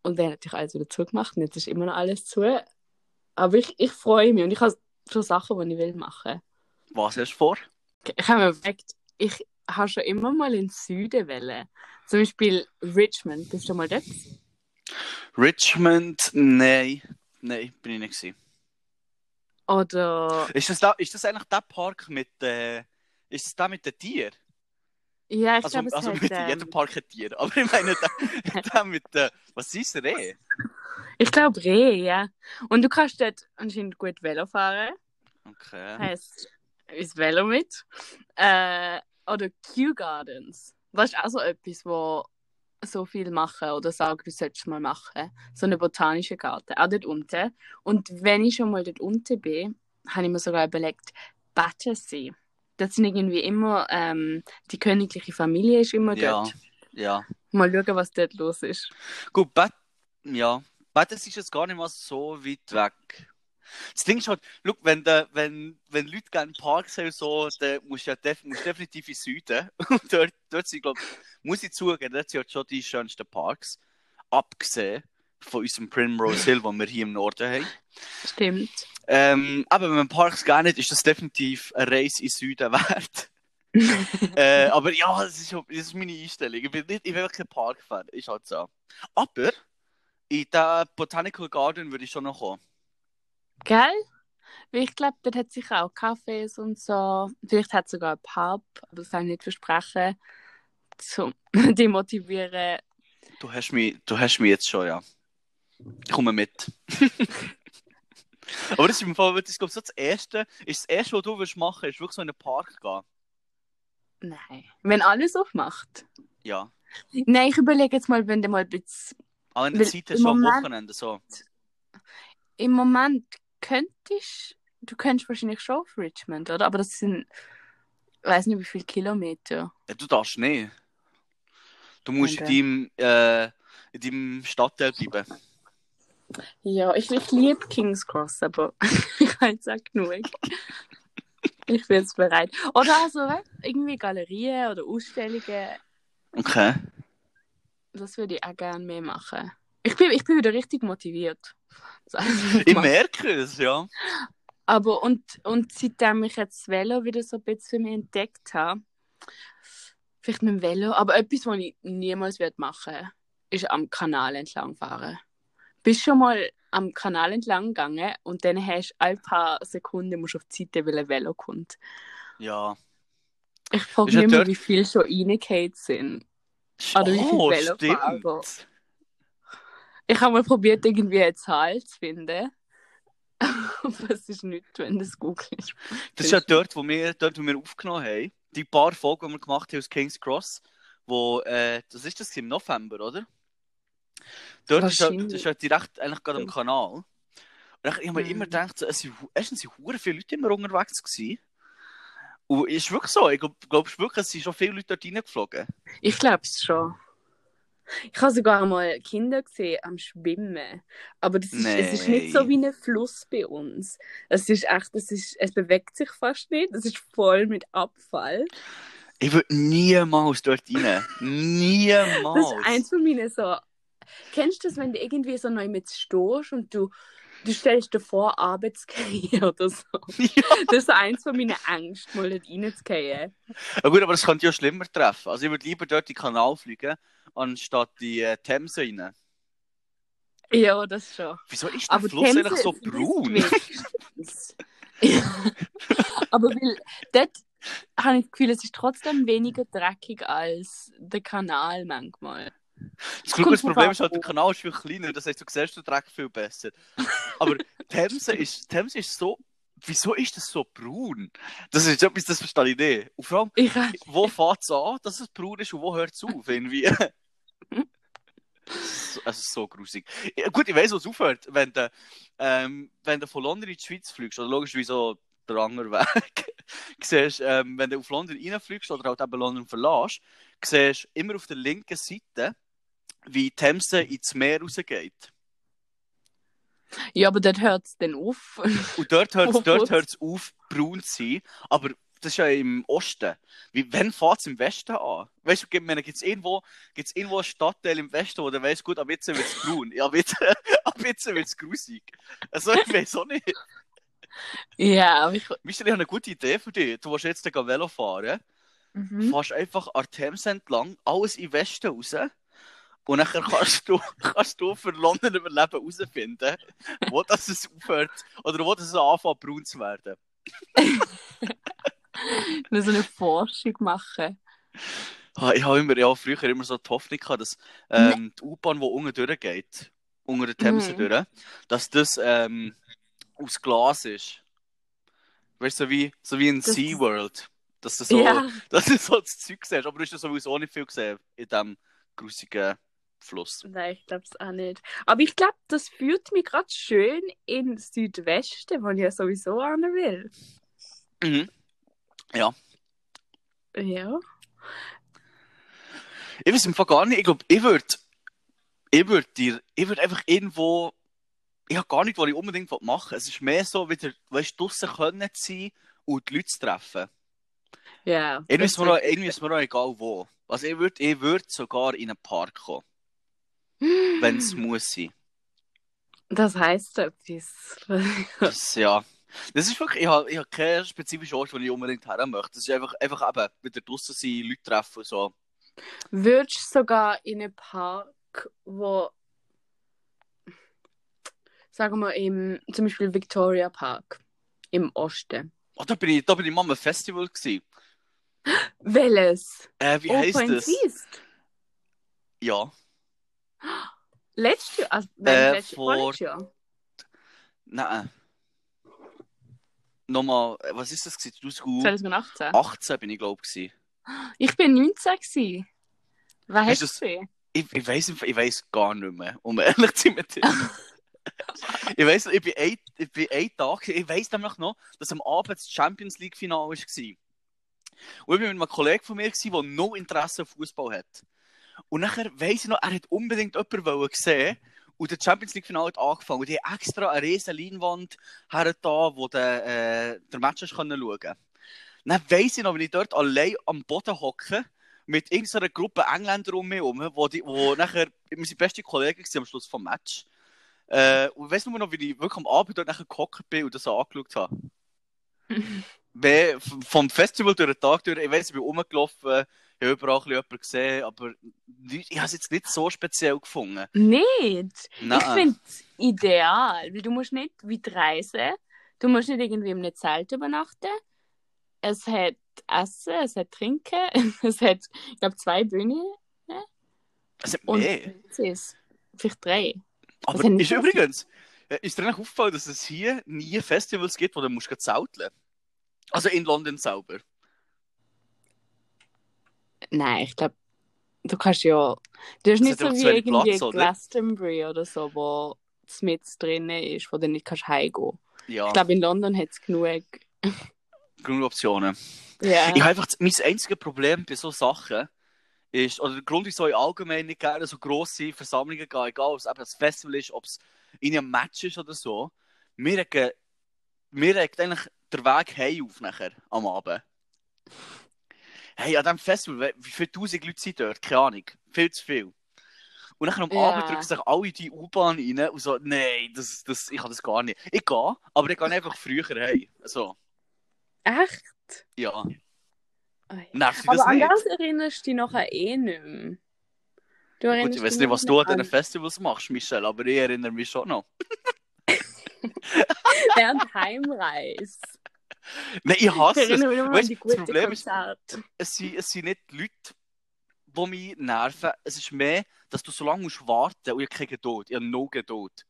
Und dann natürlich alles wieder zugemacht. Und jetzt ist immer noch alles zu. Aber ich, ich freue mich und ich habe schon Sachen, die ich will machen. was hast du vor? Ich habe mir überlegt, ich habe schon immer mal in den Süden wollen. Zum Beispiel Richmond. Bist du mal dort? Richmond, nein. Nein, bin ich nicht gewesen. Oder. Ist das, da, ist das eigentlich der Park mit, äh, ist das der mit den Tieren? Ja, ich Also, glaube, es also hat, mit ähm, jeder Park hat Tiere. Aber ich meine, der, der mit, äh, was ist der eh? Ich glaube Reh, ja. Und du kannst dort anscheinend gut Velo fahren. Okay. Heißt, ist Velo mit. Äh, oder Kew Gardens. Das ist auch so etwas, wo so viel machen oder sagen, du solltest mal machen. So eine botanische Garten, auch dort unten. Und wenn ich schon mal dort unten bin, habe ich mir sogar überlegt, Battersea. Das sind irgendwie immer, ähm, die königliche Familie ist immer Ja, dort. ja. Mal schauen, was dort los ist. Gut, Bad, ja. Das ist jetzt gar nicht mal so weit weg. Das Ding ist halt, look, wenn, de, wenn, wenn Leute gerne Parks haben, so, dann musst du ja def musst definitiv in den Süden. Und dort, dort sind, glaub, muss ich zugeben, dort sind halt schon die schönsten Parks. Abgesehen von unserem Primrose Hill, den wir hier im Norden haben. Stimmt. Ähm, aber wenn man Parks gar nicht, ist das definitiv eine Reise in den Süden wert. äh, aber ja, das ist, das ist meine Einstellung. Ich bin, nicht, ich bin wirklich kein Park-Fan. Ist halt so. Aber in den Botanical Garden würde ich schon noch kommen. Gell? Ich glaube, dort hat sicher auch Cafés und so. Vielleicht hat es sogar einen Pub, aber das kann ich nicht versprechen. Zum demotivieren. Du hast mich, du hast mich jetzt schon, ja. Ich komme mit. aber das ist im Fall, wirklich, ich glaube, so das Erste, ist das Erste, was du willst machen, ist wirklich so in einen Park gehen. Nein. Wenn alles aufmacht. Ja. Nein, ich überlege jetzt mal, wenn du mal ein bisschen. Aber in der Zeit hast du am Moment- Wochenende so. Im Moment könntest du könntest wahrscheinlich schon auf Richmond, oder? Aber das sind. Ich weiß nicht, wie viele Kilometer. Du darfst nicht. Du musst Okay. in, deinem, äh, in deinem Stadtteil bleiben. Ja, ich, ich liebe King's Cross, aber ich habe jetzt auch genug. ich bin jetzt bereit. Oder also, weißt irgendwie Galerien oder Ausstellungen, Okay. das würde ich auch gerne mehr machen. Ich bin, ich bin wieder richtig motiviert. Ich merke es, ja. Aber und, und seitdem ich jetzt das Velo wieder so ein bisschen für mich entdeckt habe, vielleicht mit dem Velo, aber etwas, was ich niemals werde machen ist am Kanal entlang fahren. Bist schon mal am Kanal entlang gegangen und dann hast du ein paar Sekunden musst auf die Seite, weil ein Velo kommt. Ja. Ich frage mich immer, dort- wie viele schon reingefallen sind. Oder wie viele oh, Velofahrer. stimmt. Ich habe mal probiert, irgendwie eine Zahl zu finden. Aber es ist nicht, wenn du es googelst. Das ist ja dort, wo wir, dort, wo wir aufgenommen haben. Die paar Folgen, die wir gemacht haben aus King's Cross, wo, äh, das ist das im November, oder? Dort ist ja, ist ja direkt eigentlich gerade am. Kanal. Und ich habe mir Mhm. immer gedacht, so, es sind, erstens hure viele Leute immer unterwegs gewesen. Und ist wirklich so, ich glaube glaub, wirklich, es sind schon viele Leute dort reingeflogen. Ich glaube es schon. Ich habe sogar mal Kinder gesehen am Schwimmen. Aber das ist, es ist nicht so wie ein Fluss bei uns. Es ist echt, es, ist, es bewegt sich fast nicht. Es ist voll mit Abfall. Ich würde niemals dort rein. Das Niemals. ist eins von meinen so. Kennst du das, wenn du irgendwie so neu mit stehst und du, du stellst dir vor, abends zu gehen oder so? Ja. Das ist eins von meinen Ängsten, mal nicht reinzugehen. Ja, gut, aber das könnte ja schlimmer treffen. Also ich würde lieber dort in den Kanal fliegen, anstatt die äh, Themse rein. Ja, das schon. Wieso ist der Aber Fluss Themse eigentlich so braun? ja. Aber weil dort habe ich das Gefühl, es ist trotzdem weniger dreckig als der Kanal manchmal. Das, kommt das Problem ist halt, der. Kanal ist viel kleiner, das heißt, du siehst den Dreck viel besser. Aber Themse ist, Themse ist so... Wieso ist das so braun? Das ist etwas, das verstehe ich nicht. Und vor allem, Ich wo fängt es an, dass es braun ist und wo hört es auf? Irgendwie. Es ist so grusig. Ja, gut, ich weiß, wo es aufhört. Wenn du, ähm, wenn du von London in die Schweiz fliegst, oder logisch wie so der andere Weg, siehst, ähm, wenn du auf London reinfliegst oder halt eben London verlässt, siehst du immer auf der linken Seite, wie Themse ins Meer rausgeht. Ja, aber dort hört es dann auf. Und dort hört es dort hört's auf, braun zu sein. Aber das ist ja im Osten. Wie, wann fährt es im Westen an? Weißt du, gibt es irgendwo, gibt's irgendwo einen Stadtteil im Westen, wo du weißt, gut, ab jetzt wird es braun. Ja, ab jetzt, ab jetzt wird es grusig. Also, ich weiß auch nicht. ja, aber ich. Michel, ich habe eine gute Idee für dich. Du willst jetzt gehen Velo fahren. Mhm. Fährst einfach an Themse entlang, alles den Westen raus. Und dann kannst du, kannst du für London überleben herausfinden, wo das es aufhört oder wo das anfängt braun zu werden. Nur so eine Forschung machen. Ich habe immer, ja, früher immer so die Hoffnung gehabt, dass ähm, die U-Bahn, die unten durchgeht, unter der Themse Mhm. durch, dass das ähm, aus Glas ist. Weißt du, so wie, so wie in Das- SeaWorld. Dass du so, Ja. dass du so das Zeug siehst. Aber du hast ja sowieso nicht viel gesehen in diesem grusigen Fluss. Nein, ich glaube es auch nicht. Aber ich glaube, das führt mich gerade schön in Südwesten, wo ich ja sowieso hin will. Mhm. Ja. Ich weiß im Fall gar nicht, ich glaube, ich würde, ich würde dir, ich würde einfach irgendwo, ich habe gar nicht, was ich unbedingt machen. Es ist mehr so, wieder, weißt du, draussen können sein und die Leute zu treffen. Ja. Irgendwie das ist mir noch, irgendwie ist mir noch egal wo. Also ich würde, ich würde sogar in einen Park kommen, wenn es muss sein. Das heisst etwas. Das, ja. Das ist wirklich, ich habe, ich habe keinen spezifischen Ort, wo ich unbedingt her möchte. Das ist einfach, einfach eben wieder draussen sein, Leute treffen und so. Würdest du sogar in einen Park, wo, sagen wir, im, zum Beispiel Victoria Park im Osten. Oh, da bin ich, da bin ich mal am Festival gewesen. Welches? Äh, wie Open das? Seas? Ja. Letztes Jahr? Also, Äh, letztes, vor- Jahr? Nein. Nochmal, äh, was ist das gewesen? 2018 2018? bin ich, glaube ich. Ich bin 19 gewesen. Was Hast hast du gesehen? Ich, ich weiß ich weiss gar nicht mehr, um ehrlich zu sein ich weiss, ich bin ein, ich bin ein Tag, ich weiss nämlich noch, dass am Abend das Champions League Finale war. Und ich war mit einem Kollegen von mir, der no Interesse an Fußball hat. Und nachher weiss ich noch, er hat unbedingt jemanden sehen und der Champions League Finale hat angefangen. Und die haben extra eine riesen Leinwand her da, wo der, äh, der Match schauen konnte. Dann weiss ich noch, wenn ich dort allein am Boden hocke, mit irgendeiner Gruppe Engländer um mich herum, wo, die, wo nachher, wir sind beste Kollegen am Schluss vom Match. Äh, und du nur noch, wie ich wirklich am Abend dort nachher gehockt bin und das angeschaut habe? Vom Festival durch den Tag durch, ich weiss, ich bin rumgelaufen, habe überall jemanden gesehen, aber nicht- ich habe es jetzt nicht so speziell gefunden. Nicht. Nein. Ich finde es ideal, weil du musst nicht weit reisen, du musst nicht irgendwie in einem Zelt übernachten. Es hat Essen, es hat Trinken, es hat, ich glaube, zwei Bühnen es hat und mehr. Pizzas. Vielleicht drei. Aber nicht ist übrigens, äh, ist dir eigentlich aufgefallen, dass es hier nie Festivals gibt, wo du musst zelteln Also in London selber. Nein, ich glaube, du kannst ja. Du hast nicht so wie irgendwie Platz, oder? Glastonbury oder so, wo mit drinnen ist, wo du nicht kannst heimgehen. Ja, Ich glaube, in London hat es genug. genug Optionen. Ja. Ich habe einfach, mein einziges Problem bei so Sachen ist, oder der Grund, wieso ich allgemein nicht gerne so grosse Versammlungen gehe, egal ob es eben ein Festival ist, ob es in einem Match ist oder so, mir regt, mir regt eigentlich der Weg heim auf nachher, am Abend. Hey, an diesem Festival, wie- viele tausend Leute sind dort? Keine Ahnung. Viel zu viel. Und dann am Ja. Abend drücken sich alle in die U-Bahn rein und so, nein, das, das, ich kann das gar nicht. Ich gehe, aber ich gehe einfach früher heim. So, Echt? ja. Ui. Nervt dich das Aber an nicht? das erinnerst du dich nachher eh nicht mehr. Du Gut, ich weiß nicht, was du an an- diesen Festivals machst, Michelle, aber ich erinnere mich schon noch. Während Heimreis. Nein, ich Ich hasse es. nur an Weißt, das Problem ist- Konzerte. Es sind, es sind nicht die Leute, die mich nerven. Es ist mehr, dass du so lange musst warten und ich habe keine Geduld. Ich habe no Geduld.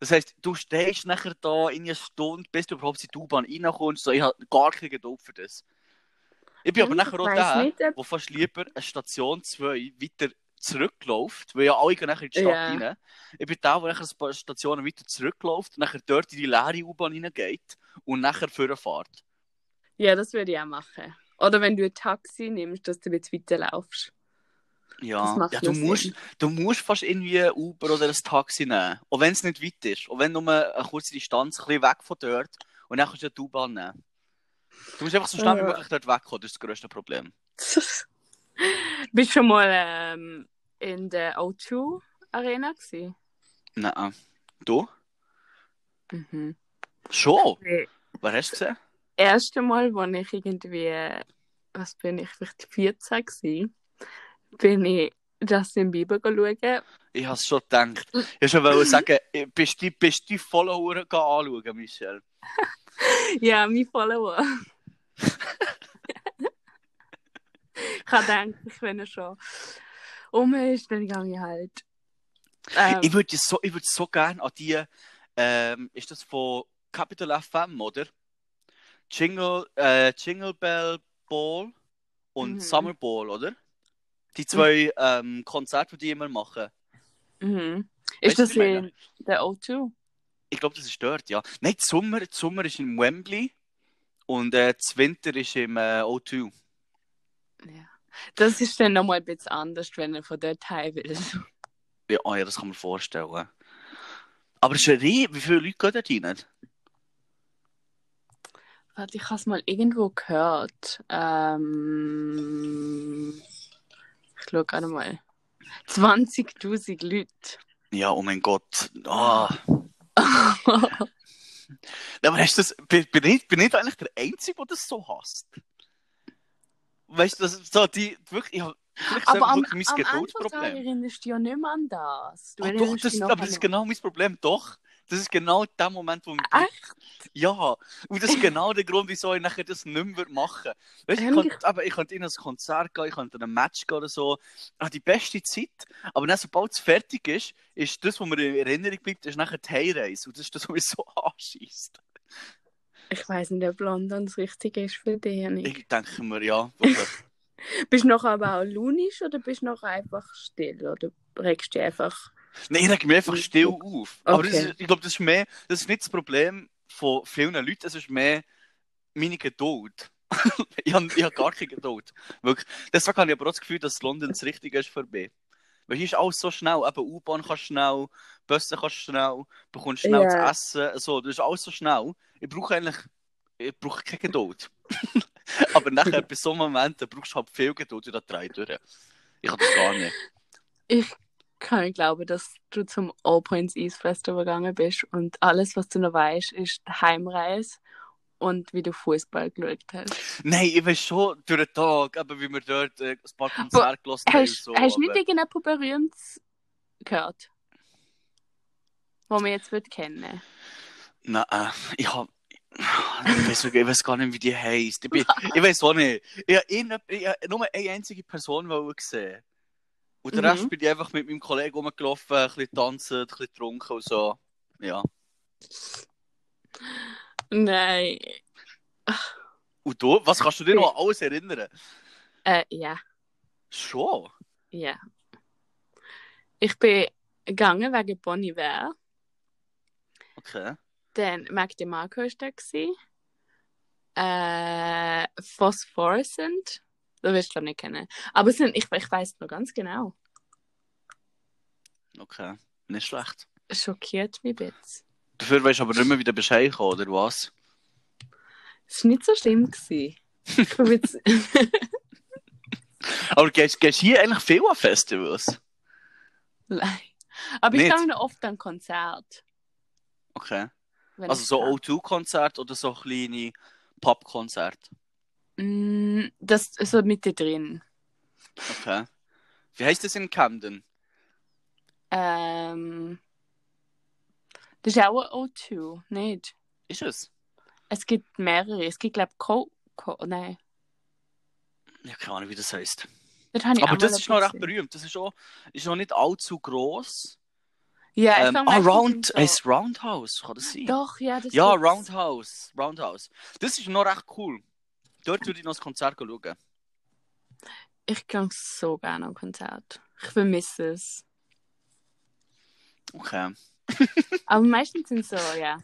Das heisst, du stehst nachher da in einer Stunde, bis du überhaupt in die U-Bahn reinkommst. So, ich habe gar keine Geduld für das. Ich bin aber Hm, nachher ich auch der, nicht, ob- der fast lieber eine Station 2 weiter zurückläuft, weil ja alle gehen nachher in die Stadt Ja. rein. Ich bin der, der nachher ein paar Stationen weiter zurückläuft, nachher dort in die leere U-Bahn reingeht und nachher vorfährt. Ja, das würde ich auch machen. Oder wenn du ein Taxi nimmst, dass du jetzt weiterlaufst. Ja, ja du, musst, Sinn. du musst fast irgendwie ein Uber oder ein Taxi nehmen. Auch wenn es nicht weit ist. Auch wenn nur eine kurze Distanz, ein bisschen weg von dort. Und dann kannst du die U-Bahn nehmen. Du musst einfach so schnell wie möglich dort wegkommen. Das ist das grösste Problem. Bist du schon mal ähm, in der O2 Arena gewesen? Nein. Du? Mhm. Schon? Das Wer hast du gesehen? erste Mal, wo ich irgendwie, was bin ich, vielleicht 14 gewesen, bin ich Justin Bieber schauen. Ich habe es schon gedacht. Ich wollte sagen, bist du bist die Follower anschauen, Michelle? ja, mein Follower. ich habe gedacht, ich wenn schon um dann gehe ich halt. Ähm, ich würde so, würd so gerne an die, ähm, ist das von Capital FM, oder? Jingle, äh, Jingle Bell Ball und mhm. Summer Ball, oder? Die zwei mhm. ähm, Konzerte, die immer machen. Mhm. Ist das in der O2? Ich glaube, das ist dort, ja. Nein, der Sommer, Sommer ist in Wembley und äh, Winter ist im äh, O2. Ja. Das ist dann nochmal ein bisschen anders, wenn er von dort heim will. Ja, oh ja, das kann man vorstellen. Aber ein Wie viele Leute gehen dort rein? Warte, ich habe es mal irgendwo gehört. Ähm, ich schaue gerade mal. 20.000 Leute. Ja, oh mein Gott. Oh. aber hast das, bin, bin, ich, bin ich eigentlich der Einzige, der das so hasst? Weißt du, so die wirklich. Ich, aber am, mein am Geduldsproblem. erinnerst du ja nicht mehr an das. Du oh, doch, das, aber das ist genau mein Problem. Doch, das ist genau der Moment, wo man. Echt? Ja, und das ist genau der Grund, wieso ich nachher das nicht mehr machen würde. Weißt ich könnte, aber ich könnte in ein Konzert gehen, ich könnte in ein Match gehen oder so. Ah, die beste Zeit. Aber dann, sobald es fertig ist, ist das, was mir in Erinnerung bleibt, ist nachher die Heimreise. Und das ist das, was mich so anschießt. Ich weiß nicht, ob London das Richtige ist für dich. Nicht. Ich denke mir, ja. bist du noch aber auch lunisch oder bist du noch einfach still? Oder regst du einfach Nein, ich reg mich einfach still auf. Okay. Aber das ich glaube, das ist mehr, das ist nicht das Problem von vielen Leuten, es ist mehr meine Geduld. ich habe hab gar keine Geduld. Wirklich. Deswegen habe ich aber auch das Gefühl, dass London das Richtige ist für mich. Weil hier ist alles so schnell. Eben U-Bahn kannst schnell, Busse kannst schnell, bekommst schnell yeah. zu essen. So, das ist alles so schnell. Ich brauche eigentlich ich brauche keine Geduld. aber nachher, bei so Momenten, brauchst du halt viel Geduld da drei durch. Ich habe das gar nicht. Ich kann ich glauben, dass du zum All Points East Festival gegangen bist und alles, was du noch weißt, ist die Heimreise und wie du Fußball geschaut hast. Nein, ich weiß schon durch den Tag, aber wie wir dort äh, ein paar Konzerte gelassen haben. So, hast du nicht irgendein berühmtes gehört? Wo wir jetzt wird kennen? Nein, äh, ich habe ich weiß, ich weiß gar nicht, wie die heisst. Ich, bin, ich weiß auch nicht. Ich habe nur eine einzige Person gesehen. Und den mhm. Rest bin ich einfach mit meinem Kollegen rumgelaufen, ein bisschen tanzen, ein bisschen getrunken und so. Ja. Nein. Und du? Was kannst du dir noch alles erinnern? Äh, ja. Schon? Ja. Ich bin gegangen wegen Bonnie Ware. Okay. Dann Mac DeMarco war da. Äh, Phosphorescent. Das wirst du nicht kennen. Aber sind, ich, ich weiß noch ganz genau. Okay, nicht schlecht. Schockiert mich jetzt. Dafür weißt du aber nicht mehr, wie der Bescheid kam, oder was? Es war nicht so schlimm. Gewesen. ich bin jetzt... aber gehst du hier eigentlich viel an Festivals? Nein. Aber ich gehe noch oft an Konzert. Okay. also so O2-Konzert oder so kleine Pop-Konzert? Mm, das ist so Mitte drin. Okay. Wie heißt das in Camden? Ähm. Das ist auch ein O2, nicht? Ist es? Es gibt mehrere. Es gibt, glaube ich, Co. Co nein. Ja, keine Ahnung, wie das heißt. Aber das ist noch recht berühmt. Das ist, auch, ist noch nicht allzu groß. Ja, ich ähm, ah, Round, so. heißt Roundhouse, kann das sein? Doch, ja, das Ja, gibt's. Roundhouse. Roundhouse. Das ist noch recht cool. Dort würde ich noch das Konzert schauen. Ich gehe so gerne am Konzert. Ich vermisse es. Okay. Aber meistens sind so, ja.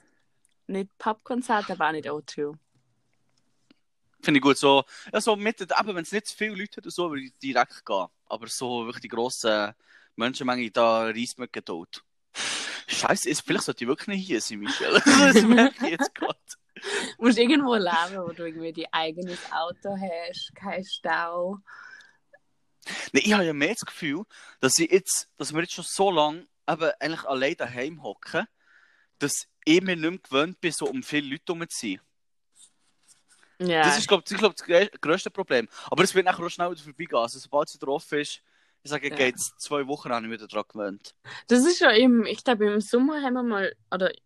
Nicht Pubkonzerte, aber auch nicht O2. Finde ich gut. So, ja, so mit, aber wenn es nicht zu viele Leute hat, so würde ich direkt gehen. Aber so wirklich die grosse Menschenmenge, da reißt mir Geduld. Scheiße, vielleicht sollte ich wirklich nicht hier sein, Michelle. das merke ich jetzt gerade. Du musst irgendwo leben, wo du irgendwie dein eigenes Auto hast, kein Stau. Nee, ich habe ja mehr das Gefühl, dass, ich jetzt, dass wir jetzt schon so lange eben eigentlich allein daheim hocken, dass ich mir nicht mehr gewöhnt bin, so um viele Leute herum zu sein. Ja. Das ist, glaube ich, glaub, das größte Problem. Aber es wird nachher auch schnell wieder vorbeigehen. Also, sobald es drauf ist, Ich sage, Ja. geht's zwei Wochen an, ich wieder dran gewöhnt. Das ist ja im, ich glaube, im Sommer haben wir mal, oder ich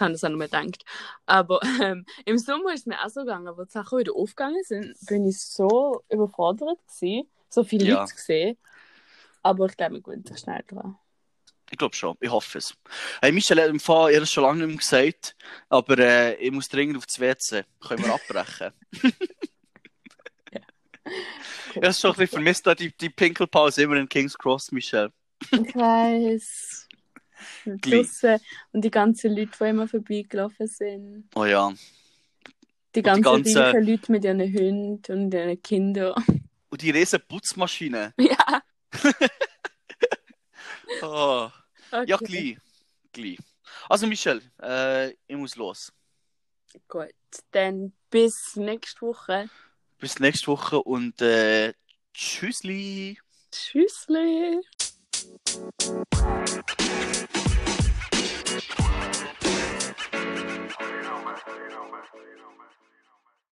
habe das auch noch mal gedacht, aber ähm, im Sommer ist mir auch so gegangen, wo die Sachen wieder aufgegangen sind, bin ich so überfordert gewesen, so viele Ja. Leute gesehen. Aber ich glaube, wir gewöhnen sich schnell dran. Ich glaube schon, ich hoffe es. Hey, Michel hat im Fall, es schon lange nicht mehr gesagt, aber äh, ich muss dringend auf das WC. Können wir abbrechen? Ich habe schon ein bisschen vermisst, die, die Pinkelpause immer in King's Cross, Michel. Ich weiß. Draussen und die ganzen Leute, die immer vorbeigelaufen sind. Oh ja. Die ganzen, ganzen- reichen Leute mit ihren Hunden und ihren Kindern. Und die riesen Putzmaschine. ja. Oh. Okay. Ja, gleich. gleich. Also, Michel, äh, ich muss los. Gut. Dann bis nächste Woche. Bis nächste Woche und äh, tschüssli. Tschüssli.